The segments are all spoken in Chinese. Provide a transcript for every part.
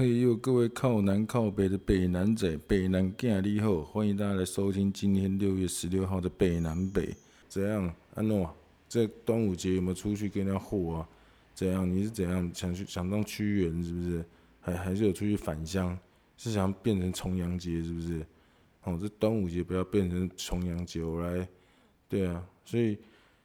嘿呦，各位靠南靠北的北南仔、北南囝你好，欢迎大家来收听今天六月十六号的北南北。怎样，安诺？这端午节有没有出去跟人家货啊？怎样？你是怎样想去想当屈原是不是？还还是有出去返乡？是想变成重阳节是不是？哦，这端午节不要变成重阳节，我来。对啊，所以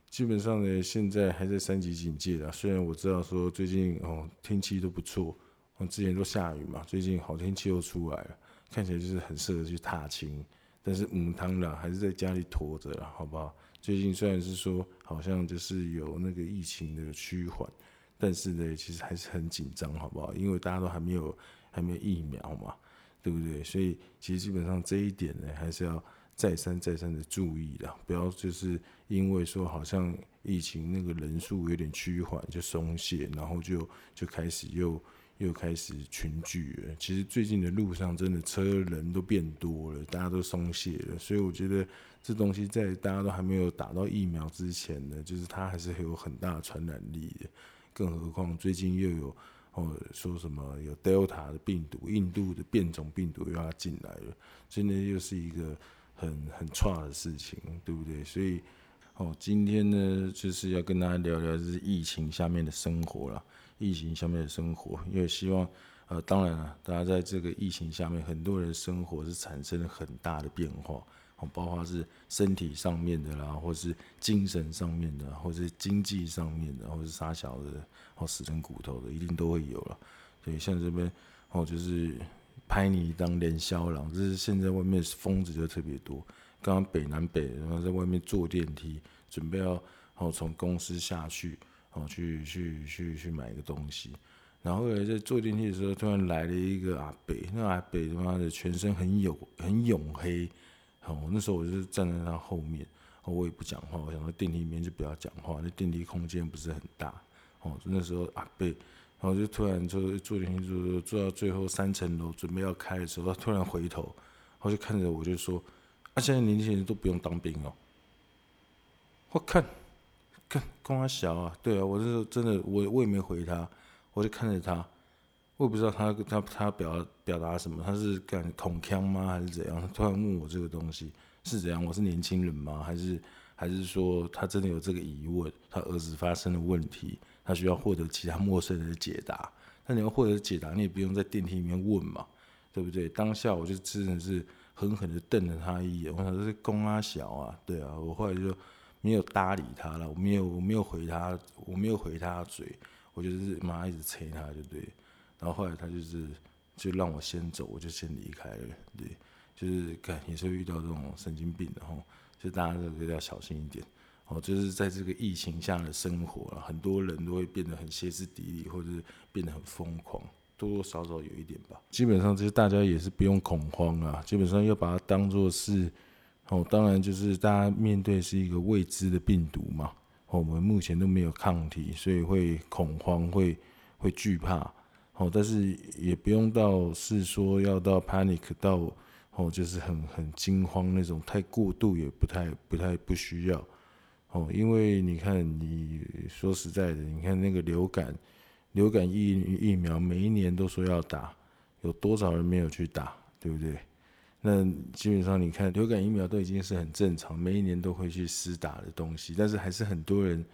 基本上呢，现在还在三级警戒啦。虽然我知道说最近哦天气都不错。我之前都下雨嘛，最近好天气又出来了，看起来就是很适合去踏青。但是母汤啦，还是在家里拖着了，好不好？最近虽然是说好像就是有那个疫情的趋缓，但是呢，其实还是很紧张，好不好？因为大家都还没有还没有疫苗嘛，对不对？所以其实基本上这一点呢，还是要再三再三的注意啦，不要就是因为说好像疫情那个人数有点趋缓就松懈，然后就就开始又。又开始群聚了。其实最近的路上真的车人都变多了，大家都松懈了。所以我觉得这东西在大家都还没有打到疫苗之前呢，就是它还是有很大的传染力的。更何况最近又有哦说什么有 Delta 的病毒，印度的变种病毒又要进来了，真的又是一个很很差的事情，对不对？所以哦，今天呢就是要跟大家聊聊就是疫情下面的生活了。疫情下面的生活，因为希望，呃，当然了，大家在这个疫情下面，很多人生活是产生了很大的变化，哦，包括是身体上面的啦，或是精神上面的，或是经济上面的，或是杀小的，哦，死成骨头的，一定都会有了。所以像这边，哦，就是拍你当连销郎，这是现在外面疯子就特别多。刚刚北南北，然后在外面坐电梯，准备要，哦，从公司下去。哦，去去去去买一个东西，然后后来在坐电梯的时候，突然来了一个阿伯，那阿伯他妈的全身很黝很黝黑，哦，那时候我就站在他后面，我也不讲话，我想说电梯里面就不要讲话，那电梯空间不是很大，哦，那时候阿伯，然后就突然就坐电梯坐坐到最后三层楼准备要开的时候，他突然回头，然后就看着我就说，啊，现在年轻人都不用当兵哦，我看。看，跟他小啊，对啊，我是真的，我我也没回他，我就看着他，我也不知道他他他表表达什么，他是干恐腔吗，还是怎样？他突然问我这个东西是怎样？我是年轻人吗？还是还是说他真的有这个疑问？他儿子发生了问题，他需要获得其他陌生人的解答。那你要获得解答，你也不用在电梯里面问嘛，对不对？当下我就真的是狠狠的瞪了他一眼，我想这是公阿小啊，对啊，我后来就。没有搭理他了，我没有，我没有回他，我没有回他嘴，我就是妈一直催他，就对。然后后来他就是就让我先走，我就先离开了，对。就是看也是遇到这种神经病的哈，就大家都要小心一点。哦，就是在这个疫情下的生活啊，很多人都会变得很歇斯底里，或者是变得很疯狂，多多少少有一点吧。基本上，就是大家也是不用恐慌啊，基本上要把它当做是。哦，当然就是大家面对是一个未知的病毒嘛，哦我们目前都没有抗体，所以会恐慌，会会惧怕。哦，但是也不用到是说要到 panic 到哦，就是很很惊慌那种，太过度也不太不太不需要。哦，因为你看，你说实在的，你看那个流感流感疫疫苗，每一年都说要打，有多少人没有去打，对不对？那基本上，你看流感疫苗都已经是很正常，每一年都会去施打的东西，但是还是很多人。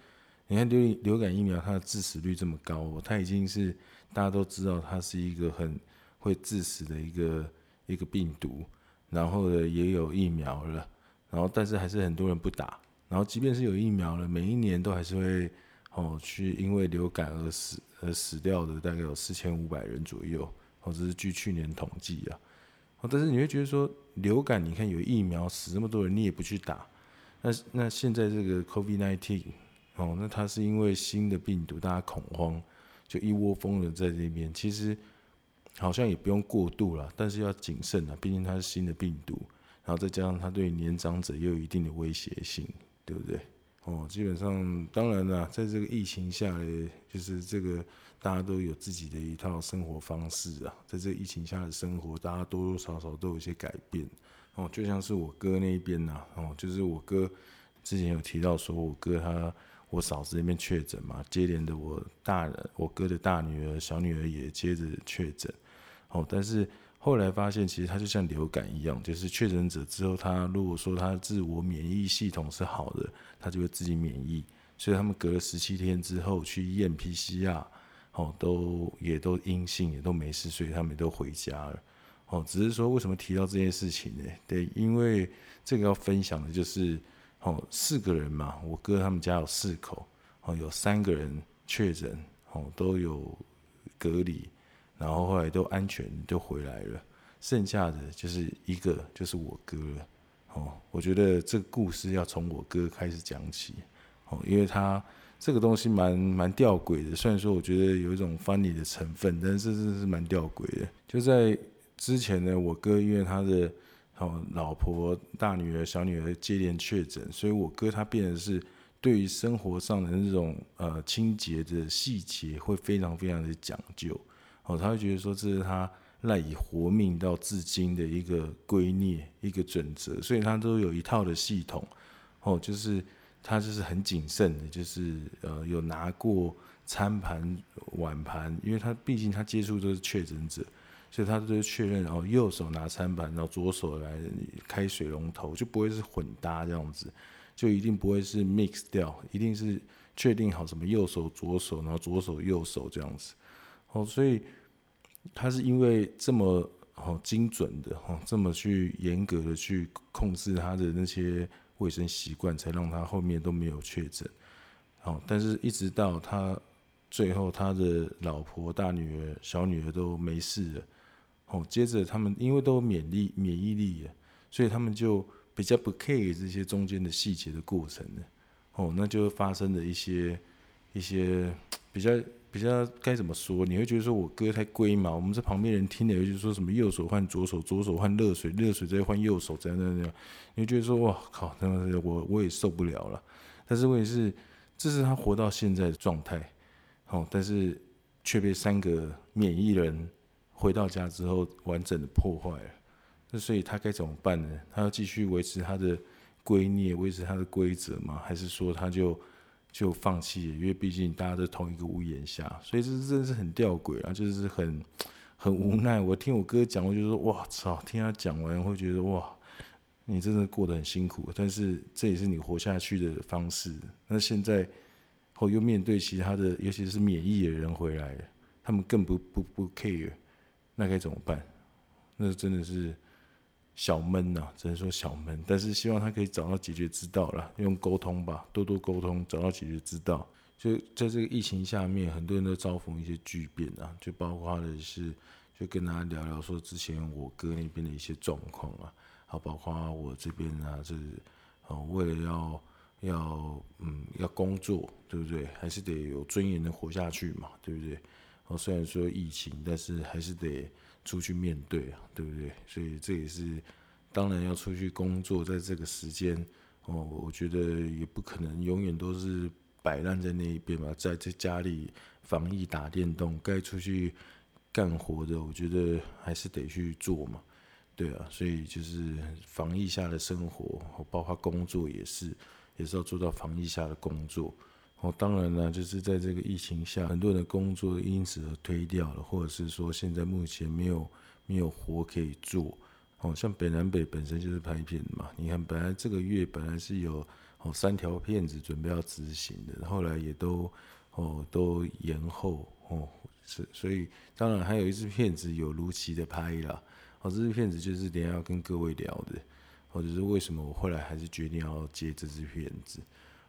你看流流感疫苗，它的致死率这么高，它已经是大家都知道它是一个很会致死的一个一个病毒，然后呢也有疫苗了，然后但是还是很多人不打，然后即便是有疫苗了，每一年都还是会哦去因为流感而死而死掉的，大概有四千五百人左右，或者是据去年统计啊。哦但是你会觉得说流感，你看有疫苗死这么多人，你也不去打，那那现在这个 COVID-19 哦，那它是因为新的病毒，大家恐慌，就一窝蜂的在这边，其实好像也不用过度了，但是要谨慎啊，毕竟它是新的病毒，然后再加上它对年长者也有一定的威胁性，对不对？哦，基本上当然了，在这个疫情下呢，就是这个。大家都有自己的一套生活方式啊，在这个疫情下的生活，大家多多少少都有一些改变哦。就像是我哥那一边呐，哦，就是我哥之前有提到说，我哥他我嫂子那边确诊嘛，接连的我大人我哥的大女儿、小女儿也接着确诊。哦，但是后来发现，其实它就像流感一样，就是确诊者之后，他如果说他自我免疫系统是好的，他就会自己免疫。所以他们隔了十七天之后去验 PCR，哦，都也都阴性，也都没事，所以他们都回家了。哦，只是说为什么提到这件事情呢？对，因为这个要分享的就是，哦，四个人嘛，我哥他们家有四口，哦，有三个人确诊，哦，都有隔离。然后后来都安全就回来了，剩下的就是一个就是我哥了，哦，我觉得这个故事要从我哥开始讲起，哦，因为他这个东西蛮蛮吊诡的，虽然说我觉得有一种 funny 的成分，但是这是蛮吊诡的。就在之前呢，我哥因为他的哦老婆、大女儿、小女儿接连确诊，所以我哥他变得是对于生活上的那种呃清洁的细节会非常非常的讲究。他会觉得说这是他赖以活命到至今的一个圭臬，一个准则，所以他都有一套的系统。哦，就是他就是很谨慎的，就是呃有拿过餐盘碗盘，因为他毕竟他接触都是确诊者，所以他都是确认，然后右手拿餐盘，然后左手来开水龙头，就不会是混搭这样子，就一定不会是 mix 掉，一定是确定好什么右手左手，然后左手右手这样子。哦，所以他是因为这么哦精准的哦，这么去严格的去控制他的那些卫生习惯，才让他后面都没有确诊。哦，但是一直到他最后，他的老婆、大女儿、小女儿都没事了。哦，接着他们因为都免疫免疫力了，所以他们就比较不 care 这些中间的细节的过程了。哦，那就发生了一些一些比较。比较该怎么说？你会觉得说我哥太龟毛？我们在旁边人听了，就是说什么右手换左手，左手换热水，热水再换右手，这样怎样这样。你会觉得说哇靠，真的是我我也受不了了。但是问题是，这是他活到现在的状态，哦，但是却被三个免疫人回到家之后完整的破坏了。那所以他该怎么办呢？他要继续维持他的圭臬，维持他的规则吗？还是说他就？就放弃了，因为毕竟大家在同一个屋檐下，所以这真的是很吊诡啊，就是很很无奈。我听我哥讲，我就说哇操！听他讲完，会觉得哇，你真的过得很辛苦，但是这也是你活下去的方式。那现在后又面对其他的，尤其是免疫的人回来了，他们更不不不 care，那该怎么办？那真的是。小闷呐、啊，只能说小闷，但是希望他可以找到解决之道了，用沟通吧，多多沟通，找到解决之道。就在这个疫情下面，很多人都遭逢一些巨变啊，就包括的是，就跟大家聊聊说之前我哥那边的一些状况啊，好，包括我这边啊，就是哦，为了要要嗯要工作，对不对？还是得有尊严的活下去嘛，对不对？哦，虽然说疫情，但是还是得。出去面对啊，对不对？所以这也是当然要出去工作，在这个时间哦，我觉得也不可能永远都是摆烂在那一边嘛，在在家里防疫打电动，该出去干活的，我觉得还是得去做嘛，对啊，所以就是防疫下的生活，包括工作也是，也是要做到防疫下的工作。哦，当然了，就是在这个疫情下，很多人的工作因此而推掉了，或者是说现在目前没有没有活可以做。哦，像北南北本身就是拍片嘛，你看本来这个月本来是有哦三条片子准备要执行的，后来也都哦都延后哦，是所以当然还有一支片子有如期的拍了。哦，这支片子就是等下要跟各位聊的，或者是为什么我后来还是决定要接这支片子。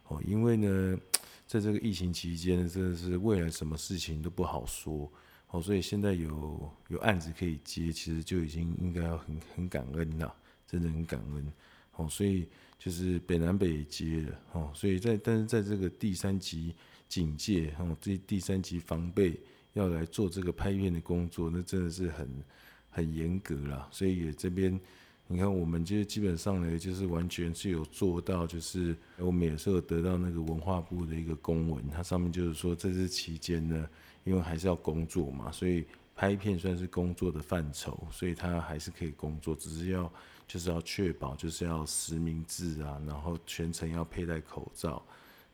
哦，因为呢。在这个疫情期间，真的是未来什么事情都不好说哦，所以现在有有案子可以接，其实就已经应该要很很感恩了，真的很感恩哦。所以就是北南北也接了哦，所以在但是在这个第三级警戒哦，这第三级防备要来做这个拍片的工作，那真的是很很严格啦。所以也这边。你看，我们就基本上呢，就是完全是有做到，就是我们也是有得到那个文化部的一个公文，它上面就是说，在这期间呢，因为还是要工作嘛，所以拍片算是工作的范畴，所以他还是可以工作，只是要就是要确保就是要实名制啊，然后全程要佩戴口罩，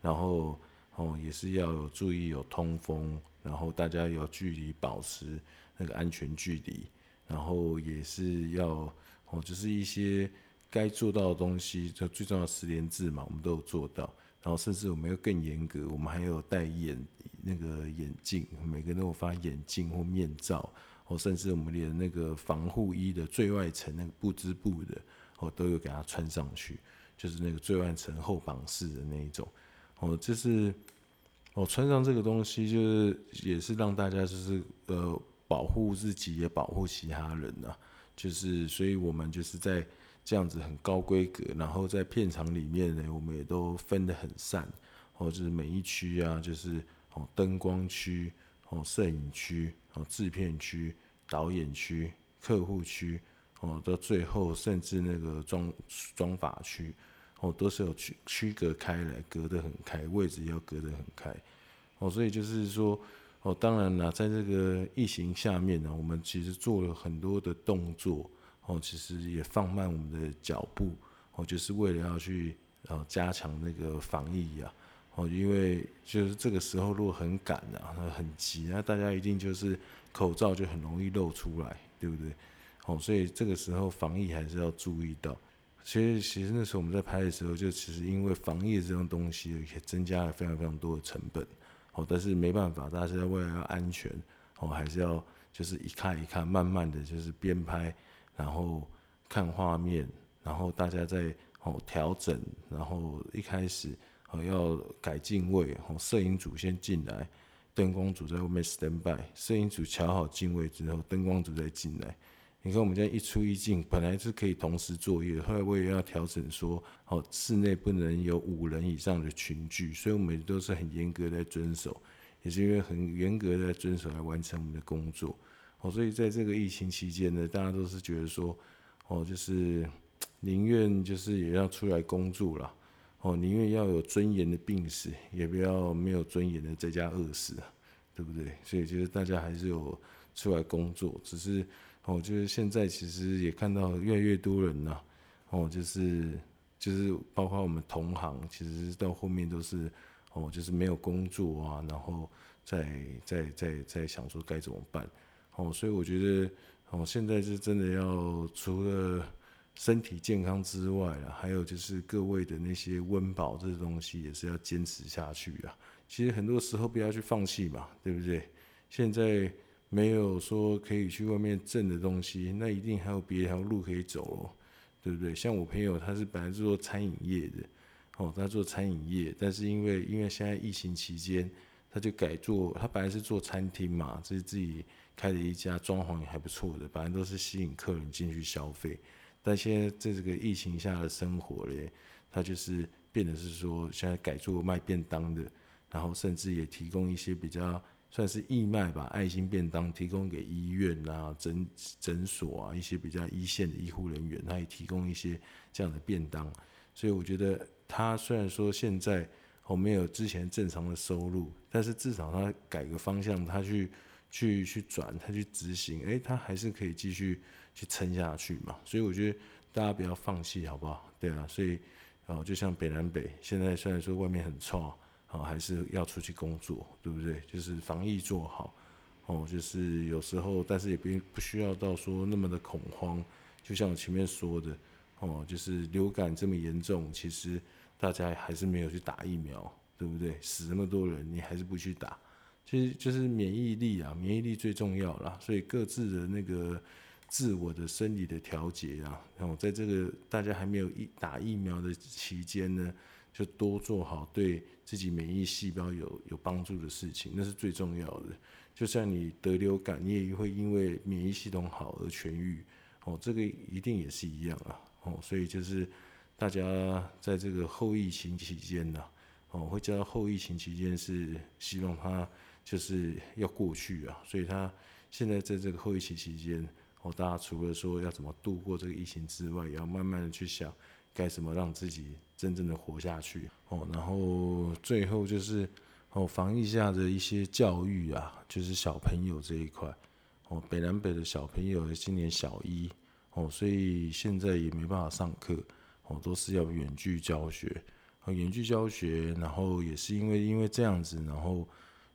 然后哦也是要有注意有通风，然后大家有距离保持那个安全距离。然后也是要哦，就是一些该做到的东西，就最重要的十连制嘛，我们都有做到。然后甚至我们又更严格，我们还有戴眼那个眼镜，每个人都有发眼镜或面罩，哦甚至我们连那个防护衣的最外层那个不织布的，哦都有给它穿上去，就是那个最外层厚绑式的那一种，哦，就是哦穿上这个东西，就是也是让大家就是呃保护自己也保护其他人呐、啊，就是所以我们就是在。这样子很高规格，然后在片场里面呢，我们也都分得很散，哦，就是每一区啊，就是哦灯光区、哦摄影区、哦制片区、导演区、客户区，哦到最后甚至那个装装法区，哦都是有区区隔开来，隔得很开，位置要隔得很开，哦所以就是说，哦当然啦，在这个疫情下面呢，我们其实做了很多的动作。哦，其实也放慢我们的脚步，哦，就是为了要去呃加强那个防疫啊，哦，因为就是这个时候如果很赶啊，很急，啊大家一定就是口罩就很容易露出来，对不对？哦，所以这个时候防疫还是要注意到。其实其实那时候我们在拍的时候，就其实因为防疫这种东西也增加了非常非常多的成本，但是没办法，大家为了要安全，哦，还是要就是一看一看，慢慢的就是边拍。然后看画面，然后大家在哦调整，然后一开始哦要改镜位，哦摄影组先进来，灯光组在外面 stand by，摄影组调好镜位之后，灯光组再进来。你看我们家一出一进，本来是可以同时作业，后来我也要调整说，哦室内不能有五人以上的群聚，所以我们都是很严格的遵守，也是因为很严格的遵守来完成我们的工作。哦，所以在这个疫情期间呢，大家都是觉得说，哦，就是 宁愿就是也要出来工作了，哦，宁愿要有尊严的病死，也不要没有尊严的在家饿死，对不对？所以就是大家还是有出来工作，只是哦，就是现在其实也看到越来越多人呐，哦，就是就是包括我们同行，其实到后面都是哦，就是没有工作啊，然后再再再再想说该怎么办。哦，所以我觉得，哦，现在是真的要除了身体健康之外啊，还有就是各位的那些温饱这些东西，也是要坚持下去啊。其实很多时候不要去放弃嘛，对不对？现在没有说可以去外面挣的东西，那一定还有别条路可以走哦，对不对？像我朋友，他是本来是做餐饮业的，哦，他做餐饮业，但是因为因为现在疫情期间，他就改做，他本来是做餐厅嘛，就是自己。开了一家装潢也还不错的，反正都是吸引客人进去消费。但现在在这个疫情下的生活嘞，他就是变得是说，现在改做卖便当的，然后甚至也提供一些比较算是义卖吧，爱心便当提供给医院啊、诊诊所啊一些比较一线的医护人员，他也提供一些这样的便当。所以我觉得他虽然说现在我没有之前正常的收入，但是至少他改个方向，他去。去去转，他去执行，哎，他还是可以继续去撑下去嘛。所以我觉得大家不要放弃，好不好？对啊，所以哦，就像北南北，现在虽然说外面很臭，哦，还是要出去工作，对不对？就是防疫做好，哦，就是有时候，但是也不不需要到说那么的恐慌。就像我前面说的，哦，就是流感这么严重，其实大家还是没有去打疫苗，对不对？死那么多人，你还是不去打。其实就是免疫力啊，免疫力最重要啦。所以各自的那个自我的生理的调节啊，然后在这个大家还没有疫打疫苗的期间呢，就多做好对自己免疫细胞有有帮助的事情，那是最重要的。就像你得流感，你也会因为免疫系统好而痊愈哦，这个一定也是一样啊哦。所以就是大家在这个后疫情期间呢，哦，会叫后疫情期间是希望他。就是要过去啊，所以他现在在这个后疫情期间，哦，大家除了说要怎么度过这个疫情之外，也要慢慢的去想该怎么让自己真正的活下去哦。然后最后就是哦，防疫下的一些教育啊，就是小朋友这一块哦，北南北的小朋友今年小一哦，所以现在也没办法上课哦，都是要远距教学，远距教学，然后也是因为因为这样子，然后。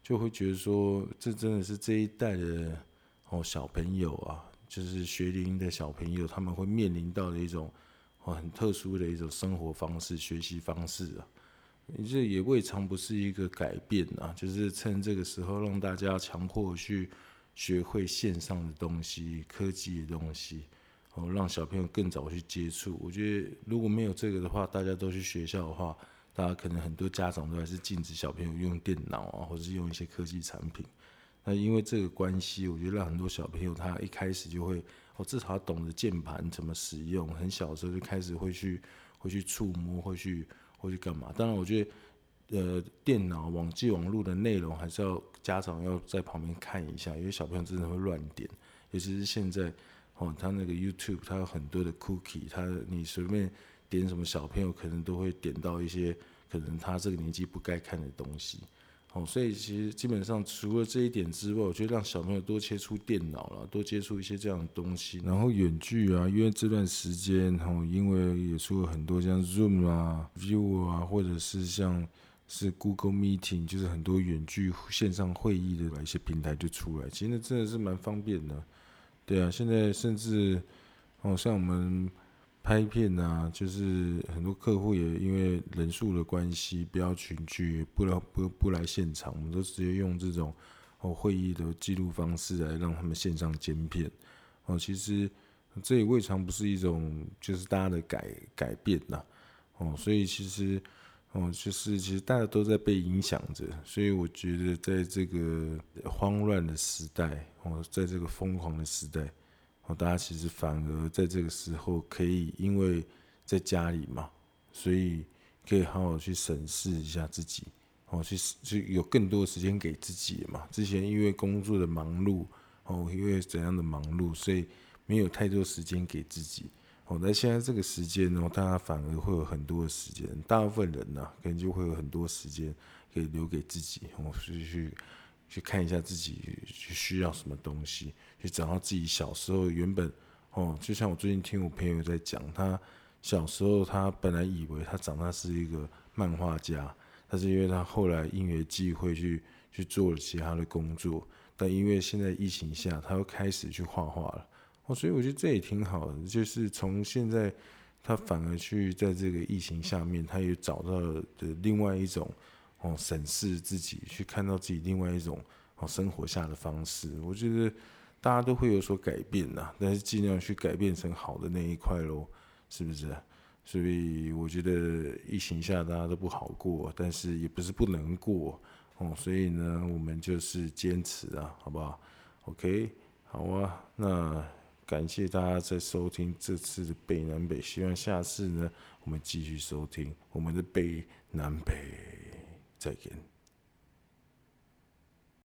就会觉得说，这真的是这一代的哦小朋友啊，就是学龄的小朋友他们会面临到的一种很特殊的一种生活方式、学习方式啊。这也未尝不是一个改变啊，就是趁这个时候让大家强迫去学会线上的东西、科技的东西，哦，让小朋友更早去接触。我觉得如果没有这个的话，大家都去学校的话，大家可能很多家长都还是禁止小朋友用电脑啊，或者是用一些科技产品。那因为这个关系，我觉得让很多小朋友他一开始就会，哦，至少懂得键盘怎么使用，很小的时候就开始会去会去触摸，会去。会去干嘛？当然，我觉得，呃，电脑、网际网络的内容还是要家长要在旁边看一下，因为小朋友真的会乱点，尤其是现在，哦，他那个 YouTube，他有很多的 cookie，他你随便点什么，小朋友可能都会点到一些可能他这个年纪不该看的东西。哦，所以其实基本上除了这一点之外，我觉得让小朋友多接触电脑了，多接触一些这样的东西。然后远距啊，因为这段时间，然后因为也出了很多像 Zoom 啊、View 啊，或者是像是 Google Meeting，就是很多远距线上会议的一些平台就出来，其实那真的是蛮方便的。对啊，现在甚至哦，像我们。拍片啊，就是很多客户也因为人数的关系，不要群聚，不来不不来现场，我们都直接用这种哦会议的记录方式来让他们线上剪片。哦，其实这也未尝不是一种就是大家的改改变呐。哦，所以其实哦就是其实大家都在被影响着，所以我觉得在这个慌乱的时代，哦，在这个疯狂的时代。哦，大家其实反而在这个时候可以，因为在家里嘛，所以可以好好去审视一下自己，哦，去去有更多的时间给自己嘛。之前因为工作的忙碌，哦，因为怎样的忙碌，所以没有太多时间给自己。哦，那现在这个时间呢，大家反而会有很多的时间，大部分人呢，可能就会有很多时间可以留给自己，哦，所以去。去看一下自己去需要什么东西，去找到自己小时候原本哦，就像我最近听我朋友在讲，他小时候他本来以为他长大是一个漫画家，但是因为他后来因缘际会去去做了其他的工作，但因为现在疫情下，他又开始去画画了哦，所以我觉得这也挺好的，就是从现在他反而去在这个疫情下面，他也找到了的另外一种。哦，审视自己，去看到自己另外一种哦生活下的方式，我觉得大家都会有所改变呐，但是尽量去改变成好的那一块喽，是不是？所以我觉得疫情下大家都不好过，但是也不是不能过哦，所以呢，我们就是坚持啊，好不好？OK，好啊，那感谢大家在收听这次的北南北，希望下次呢，我们继续收听我们的北南北。再见。